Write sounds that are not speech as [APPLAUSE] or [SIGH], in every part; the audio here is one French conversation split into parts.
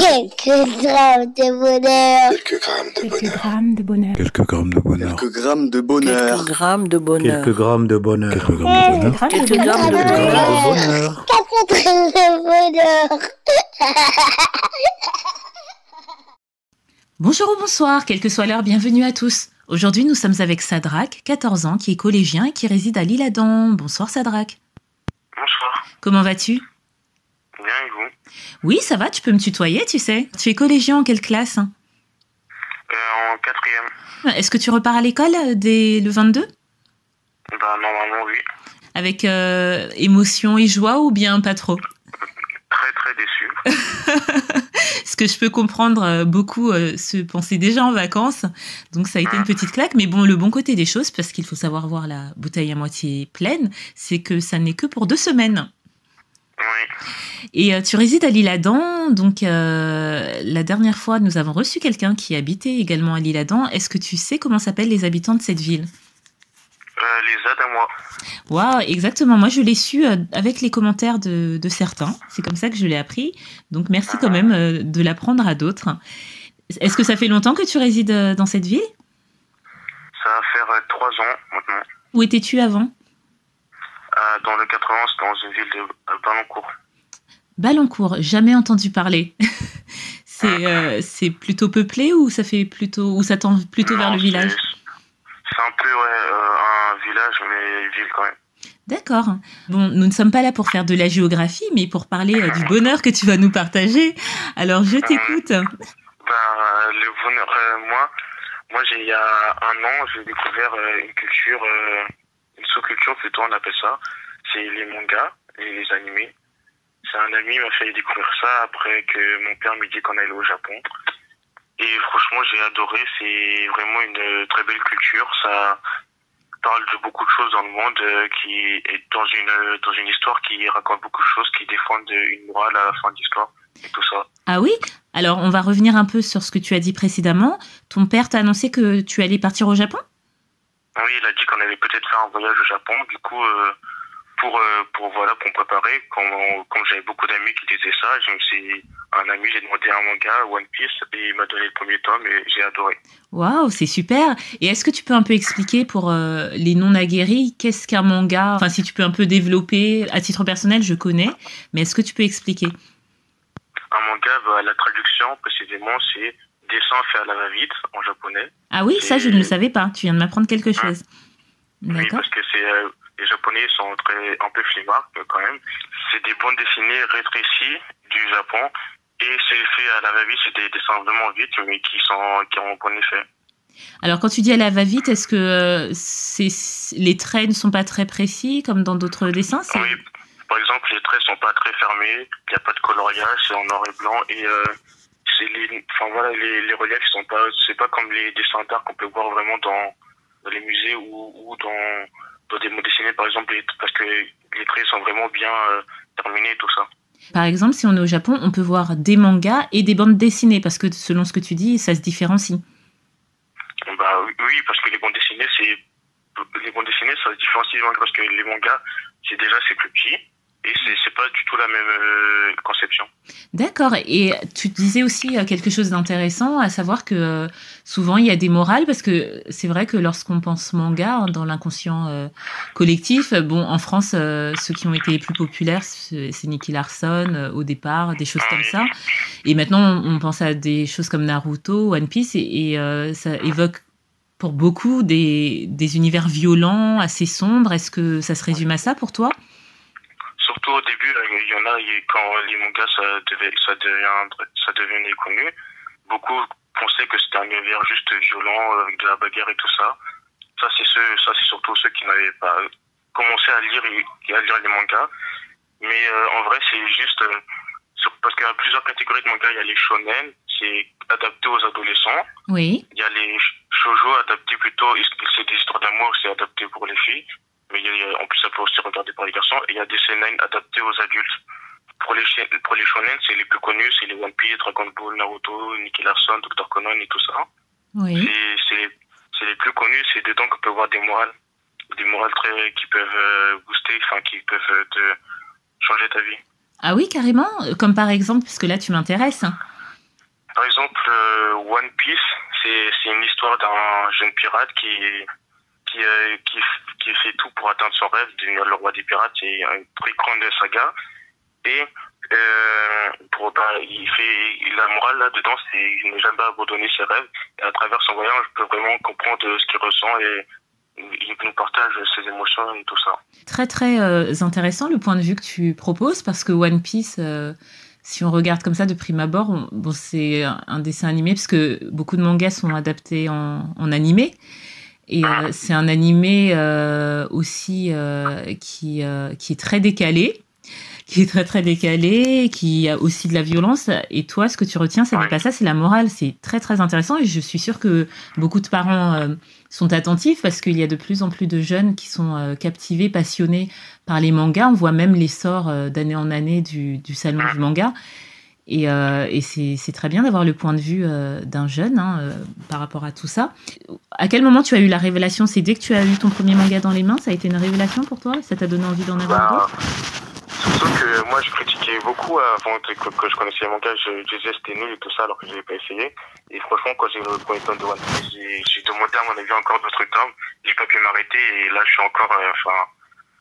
Quelques grammes de bonheur. Quelques grammes de Quelques bonheur. grammes de bonheur. Quelques grammes de bonheur. Quelques grammes de bonheur. Quelques grammes de bonheur. Quelques grammes de bonheur. Quelques grammes de bonheur. Quelques grammes de bonheur. de bonheur. Quatre grammes de bonheur. Bonjour ou bonsoir, quelle que soit l'heure, bienvenue à tous. Aujourd'hui, nous sommes avec Sadrak, 14 ans, qui est collégien et qui réside à l'Île-Adam. Bonsoir Sadrak. Bonsoir. Comment vas-tu Oui, ça va, tu peux me tutoyer, tu sais. Tu es collégien en quelle classe hein euh, En quatrième. Est-ce que tu repars à l'école euh, dès le 22 Bah normalement oui. Avec euh, émotion et joie ou bien pas trop [LAUGHS] Très très déçu. [LAUGHS] Ce que je peux comprendre, beaucoup euh, se pensaient déjà en vacances, donc ça a été une petite claque. Mais bon, le bon côté des choses, parce qu'il faut savoir voir la bouteille à moitié pleine, c'est que ça n'est que pour deux semaines. Oui. Et euh, tu résides à l'Île-Adam, donc euh, la dernière fois, nous avons reçu quelqu'un qui habitait également à l'Île-Adam. Est-ce que tu sais comment s'appellent les habitants de cette ville? Euh, les Adamois. Waouh, exactement. Moi, je l'ai su euh, avec les commentaires de, de certains. C'est comme ça que je l'ai appris. Donc, merci quand même de l'apprendre à d'autres. Est-ce que ça fait longtemps que tu résides dans cette ville? Ça va faire trois ans maintenant. Où étais-tu avant? Dans le 80, c'est dans une ville de euh, Ballancourt. Ballancourt, jamais entendu parler. [LAUGHS] c'est euh, c'est plutôt peuplé ou ça fait plutôt ou ça tend plutôt vers le village? c'est- un peu ouais, euh, un village, mais une ville quand même. D'accord. Bon, nous ne sommes pas là pour faire de la géographie, mais pour parler euh, du bonheur que tu vas nous partager. Alors, je t'écoute. Ben, le bonheur, moi, moi il y a un an, j'ai découvert une culture, sous-culture plutôt, on appelle ça. C'est les mangas et les animés. C'est un ami m'a fait découvrir ça après que mon père m'a dit qu'on allait au Japon. Et franchement, j'ai adoré. C'est vraiment une très belle culture. Ça parle de beaucoup de choses dans le monde, euh, qui est dans une dans une histoire qui raconte beaucoup de choses, qui défendent une morale à la fin de l'histoire et tout ça. Ah oui? Alors, on va revenir un peu sur ce que tu as dit précédemment. Ton père t'a annoncé que tu allais partir au Japon? Oui, il a dit qu'on allait peut-être faire un voyage au Japon. Du coup, euh, pour, euh, pour, voilà, pour me préparer, comme, comme j'avais beaucoup d'amis qui disaient ça, je me suis, un ami, j'ai demandé un manga, One Piece, et il m'a donné le premier tome et j'ai adoré. Waouh, c'est super. Et est-ce que tu peux un peu expliquer pour euh, les non-aguerris qu'est-ce qu'un manga? Enfin, si tu peux un peu développer. À titre personnel, je connais, mais est-ce que tu peux expliquer? Un manga, bah, la traduction, précisément, c'est dessin fait à la va-vite en japonais. Ah oui, ça, je ne le savais pas. Tu viens de m'apprendre quelque chose. Oui, D'accord. parce que c'est, euh, les japonais sont très, un peu flemmards, euh, quand même. C'est des bandes dessinées rétrécies du Japon. Et c'est fait à la va-vite, c'est des dessins vraiment vite, mais qui sont, qui ont un bon effet. Alors, quand tu dis à la va-vite, est-ce que euh, les traits ne sont pas très précis comme dans d'autres dessins Oui, par exemple, les traits sont pas très fermés, il n'y a pas de coloriage, c'est en noir et blanc et euh, les, enfin voilà, les, les reliefs sont pas, c'est pas comme les dessins d'art qu'on peut voir vraiment dans, dans les musées ou, ou dans, dans des mots dessinés par exemple, parce que les traits sont vraiment bien euh, terminés et tout ça. Par exemple, si on est au Japon, on peut voir des mangas et des bandes dessinées parce que selon ce que tu dis, ça se différencie. Bah oui, parce que les bandes dessinées, c'est les bandes dessinées, ça se différencie mangas parce que les mangas, c'est déjà c'est plus petit et c'est pas du tout la même euh, conception. D'accord. Et tu disais aussi euh, quelque chose d'intéressant, à savoir que euh, souvent il y a des morales, parce que c'est vrai que lorsqu'on pense manga hein, dans l'inconscient collectif, bon, en France, ceux qui ont été les plus populaires, c'est Nicky Larson au départ, des choses comme ça. Et maintenant, on pense à des choses comme Naruto, One Piece, et, ça évoque pour beaucoup des univers violents, assez sombres. Est-ce que ça se résume à ça pour toi? Surtout au début, euh, il y en a, quand les mangas ça, devait, ça, devient, ça devenait connu, beaucoup pensaient que c'était un univers juste violent, euh, avec de la bagarre et tout ça. Ça, c'est ceux, ça, c'est surtout ceux qui n'avaient pas commencé à lire, à lire les mangas. Mais euh, en vrai, c'est juste. euh, sur- parce qu'il y a plusieurs catégories de mangas. Il y a les shonen, c'est adapté aux adolescents. Oui. Il y a les sh- shoujo adaptés plutôt, c'est des histoires d'amour, c'est adapté pour les filles. A- en plus, ça peut aussi regarder par les garçons. Et il y a des seinen adaptés aux adultes. Pour les, pour les shonen, c'est les plus connus, c'est les One Piece, Dragon Ball, Naruto, Nicky Larson, Dr. Conan et tout ça. Oui. C'est- les plus connus, c'est dedans qu'on peut voir des morales. Des morales très, qui peuvent euh, booster, enfin, qui peuvent euh, te changer ta vie. Ah oui, carrément. Comme par exemple, parce que là, tu m'intéresses. Par exemple, euh, One Piece, c'est une histoire d'un jeune pirate qui, qui, euh, qui, qui, fait tout pour atteindre son rêve, devenir le roi des pirates. C'est une très grande saga. Et euh, pour, bah, il fait la morale là-dedans, c'est il ne jamais abandonner ses rêves. Et à travers son voyage, je peux vraiment comprendre ce qu'il ressent et il nous partage ses émotions et tout ça. Très très euh, intéressant le point de vue que tu proposes parce que One Piece, euh, si on regarde comme ça de prime abord, bon, c'est un dessin animé parce que beaucoup de mangas sont adaptés en, en animé. Et euh, c'est un animé euh, aussi euh, qui, qui est très décalé qui est très très décalé, qui a aussi de la violence. Et toi, ce que tu retiens, c'est pas ça, c'est la morale. C'est très très intéressant et je suis sûre que beaucoup de parents euh, sont attentifs parce qu'il y a de plus en plus de jeunes qui sont euh, captivés, passionnés par les mangas. On voit même l'essor euh, d'année en année du, du salon du manga. Et, euh, et c'est très bien d'avoir le point de vue euh, d'un jeune hein, euh, par rapport à tout ça. À quel moment tu as eu la révélation? C'est dès que tu as eu ton premier manga dans les mains Ça a été une révélation pour toi? Ça t'a donné envie d'en avoir Bah, d'autres? Sauf que moi, je critiquais beaucoup avant que, que- que je connaissais les mangas. Je, je disais c'était nul et tout ça, alors que je n'avais pas essayé. Et franchement, quand j'ai eu le premier tome de One Piece, j'ai j'ai demandé à mon avis encore d'autres tomes. J'ai pas pu m'arrêter et là, je suis encore. euh, Enfin,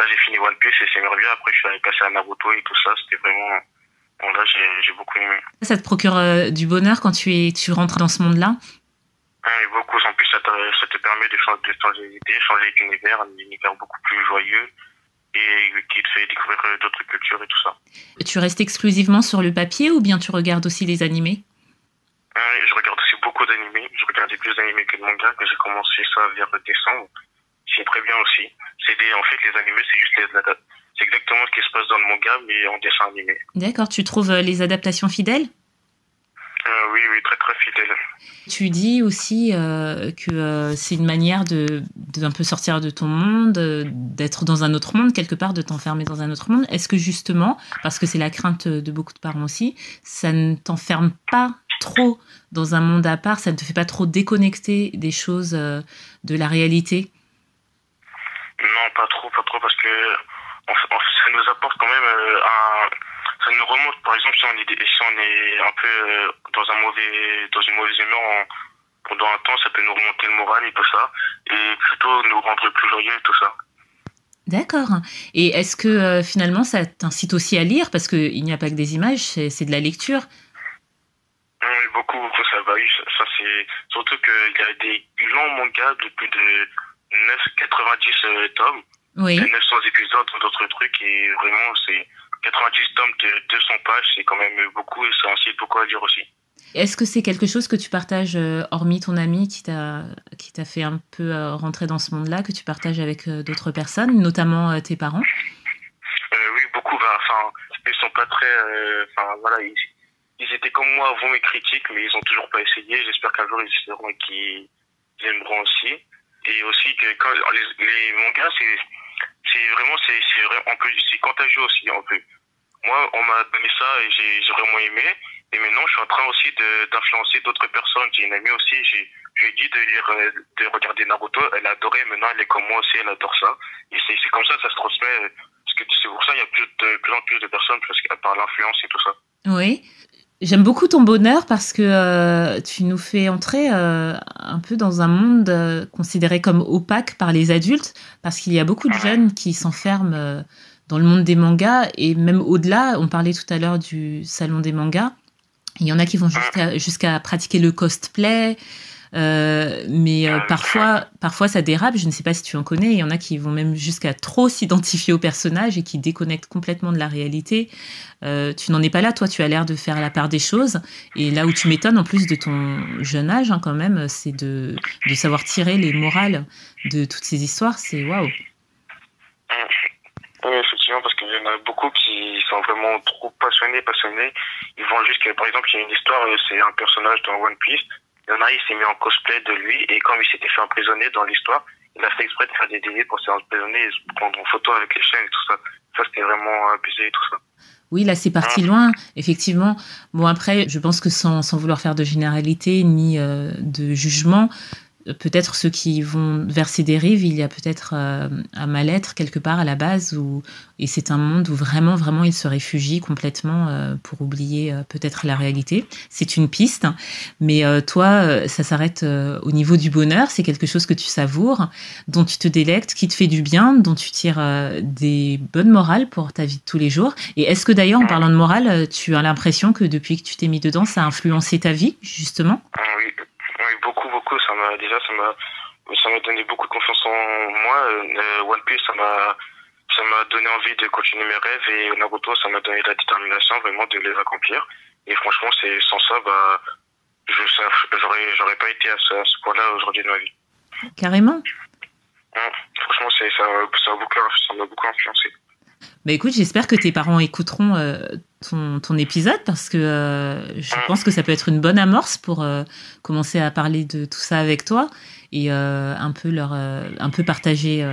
là, j'ai fini One Piece et c'est merveilleux. Après, je suis allé passer à Naruto et tout ça. C'était vraiment. Bon, là, j'ai beaucoup aimé. Ça te procure euh, du bonheur quand tu, es, tu rentres dans ce monde-là? Hein, et beaucoup, en plus, ça te, ça te permet de changer, de changer d'univers, un univers beaucoup plus joyeux et qui te fait découvrir euh, d'autres cultures et tout ça. Tu restes exclusivement sur le papier ou bien tu regardes aussi les animés? Hein, et je regarde aussi beaucoup d'animés. Je regardais plus d'animés que de mangas, que j'ai commencé ça vers décembre. C'est très bien aussi. C'est des, en fait, les animés, c'est juste les, c'est exactement ce qui se passe dans le manga, mais en dessin animé. D'accord, tu trouves euh, les adaptations fidèles? Euh, oui, oui, très très fidèle. Tu dis aussi euh, que euh, c'est une manière de d'un peu sortir de ton monde, d'être dans un autre monde quelque part, de t'enfermer dans un autre monde. Est-ce que justement, parce que c'est la crainte de beaucoup de parents aussi, ça ne t'enferme pas trop dans un monde à part, ça ne te fait pas trop déconnecter des choses de la réalité? Non, pas trop, pas trop, parce que on, on- ça nous apporte quand même euh, un, ça nous remonte. Par exemple, si on est, si on est un peu euh, dans un mauvais, dans une mauvaise humeur on- pendant un temps, ça peut nous remonter le moral et tout ça, et plutôt nous rendre plus joyeux et tout ça. D'accord. Et est-ce que euh, finalement ça t'incite aussi à lire? Parce qu'il n'y a pas que des images, c'est de la lecture. Oui, beaucoup, beaucoup, ça va. Ça, ça, c'est surtout qu'il y a des longs mangas de plus de 9, 90 euh, tomes, Oui. et 900 épisodes, d'autres trucs, et vraiment, c'est 90 tomes de 200 pages, c'est quand même beaucoup, et ça incite beaucoup à lire aussi. Est-ce que c'est quelque chose que tu partages, euh, hormis ton ami qui t'a qui t'a fait un peu euh, rentrer dans ce monde-là, que tu partages avec euh, d'autres personnes, notamment tes parents? Euh, oui, beaucoup, bah, enfin, ils sont pas très, euh, enfin, voilà, ils, ils étaient comme moi avant mes critiques, mais ils ont toujours pas essayé. J'espère qu'un jour ils essaieront et qu'ils aimeront aussi. Et aussi que quand les, mangas, c'est, c'est vraiment, c'est, c'est on peut, c'est contagieux aussi, on peut. Moi, on m'a donné ça et j'ai, j'ai vraiment aimé. Et maintenant, je suis en train aussi d'influencer d'autres personnes. J'ai une amie aussi, j'ai, je lui ai dit de lire, de regarder Naruto. Elle a adoré. Maintenant, elle est comme moi aussi, elle adore ça. Et c'est, c'est comme ça, ça se transmet. Parce que c'est pour ça, il y a plus de, plus en plus de personnes parce que, par l'influence et tout ça. Oui. J'aime beaucoup ton bonheur parce que euh, tu nous fais entrer euh, un peu dans un monde euh, considéré comme opaque par les adultes, parce qu'il y a beaucoup de jeunes qui s'enferment euh, dans le monde des mangas et même au-delà. On parlait tout à l'heure du salon des mangas. Il y en a qui vont jusqu'à jusqu'à pratiquer le cosplay, euh, mais euh, parfois, parfois ça dérape. Je ne sais pas si tu en connais. Il y en a qui vont même jusqu'à trop s'identifier au personnage et qui déconnectent complètement de la réalité. Euh, tu n'en es pas là, toi. Tu as l'air de faire la part des choses. Et là où tu m'étonnes, en plus de ton jeune âge, hein, quand même, c'est de, de savoir tirer les morales de toutes ces histoires. C'est waouh. Oui, effectivement, parce qu'il y en a beaucoup qui sont vraiment trop passionnés, passionnés. Ils vont jusqu'à, par exemple, il y a une histoire, euh, c'est un personnage dans One Piece. Il y en a, il s'est mis en cosplay de lui, et quand il s'était fait emprisonner dans l'histoire, il a fait exprès de faire des délits pour se faire emprisonner et se prendre en photo avec les chaînes et tout ça. Ça, c'était vraiment abusé et tout ça. Oui, là, c'est parti loin, effectivement. Bon, après, je pense que sans, sans vouloir faire de généralité ni euh, de jugement, peut-être ceux qui vont vers ces dérives, il y a peut-être euh, un mal-être quelque part à la base, où, et c'est un monde où vraiment, vraiment, ils se réfugient complètement euh, pour oublier euh, peut-être la réalité. C'est une piste, mais toi, ça s'arrête au niveau du bonheur, c'est quelque chose que tu savoures, dont tu te délectes, qui te fait du bien, dont tu tires des bonnes morales pour ta vie de tous les jours. Et est-ce que d'ailleurs, en parlant de morale, tu as l'impression que depuis que tu t'es mis dedans, ça a influencé ta vie, justement? Beaucoup, beaucoup. Ça m'a déjà, ça m'a, ça m'a donné beaucoup de confiance en moi. Euh, One Piece, ça m'a, ça m'a donné envie de continuer mes rêves et Naruto, ça m'a donné la détermination vraiment de les accomplir. Et franchement, c'est sans ça, bah, je, j'aurais, j'aurais pas été à ce, à ce point-là aujourd'hui de ma vie. Carrément. franchement, c'est, ça, ça, a beaucoup, ça m'a beaucoup influencé. Bah écoute, j'espère que tes parents écouteront euh, ton, ton, épisode parce que euh, je pense que ça peut être une bonne amorce pour euh, commencer à parler de tout ça avec toi et un peu leur un peu partager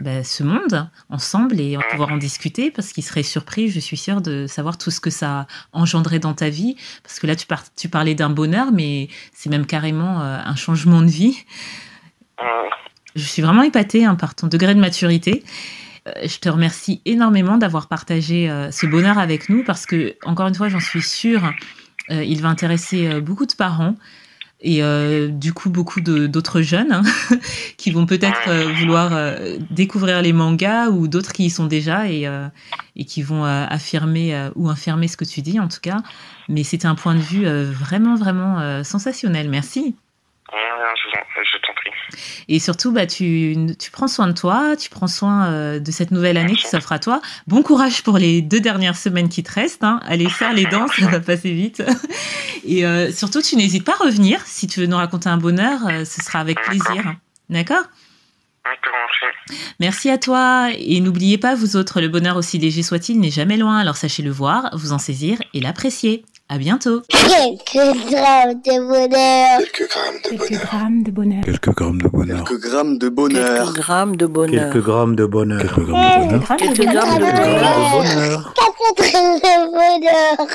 bah, ce monde ensemble et pouvoir en discuter parce qu'ils seraient surpris, je suis sûre, de savoir tout ce que ça a engendré dans ta vie parce que là tu, par tu parlais d'un bonheur mais c'est même carrément un changement de vie. Je suis vraiment épatée hein, par ton degré de maturité. Euh, je te remercie énormément d'avoir partagé euh, ce bonheur avec nous parce que, encore une fois, j'en suis sûre, euh, il va intéresser beaucoup de parents et du coup beaucoup d'autres jeunes hein, [LAUGHS] qui vont peut-être vouloir découvrir les mangas ou d'autres qui y sont déjà et, qui vont affirmer ou infirmer ce que tu dis en tout cas. Mais c'était un point de vue vraiment, vraiment sensationnel. Merci. Et surtout, bah, tu, prends soin de toi, tu prends soin euh, de cette nouvelle année qui s'offre à toi. Bon courage pour les deux dernières semaines qui te restent. Hein. Allez, faire les dents, ça va passer vite. [LAUGHS] Et euh, surtout, tu n'hésites pas à revenir. Si tu veux nous raconter un bonheur, euh, ce sera avec plaisir. D'accord? Merci à toi et n'oubliez pas vous autres, le bonheur aussi léger soit-il n'est jamais loin, alors sachez le voir, vous en saisir et l'apprécier. À bientôt. Quelques grammes de bonheur. Quelques grammes de bonheur. Quelques grammes de bonheur. Quelques grammes de bonheur. Quelques grammes de bonheur. Quelques grammes de bonheur. Quelques grammes de bonheur. Quelques grammes de bonheur. Quelques grammes de bonheur.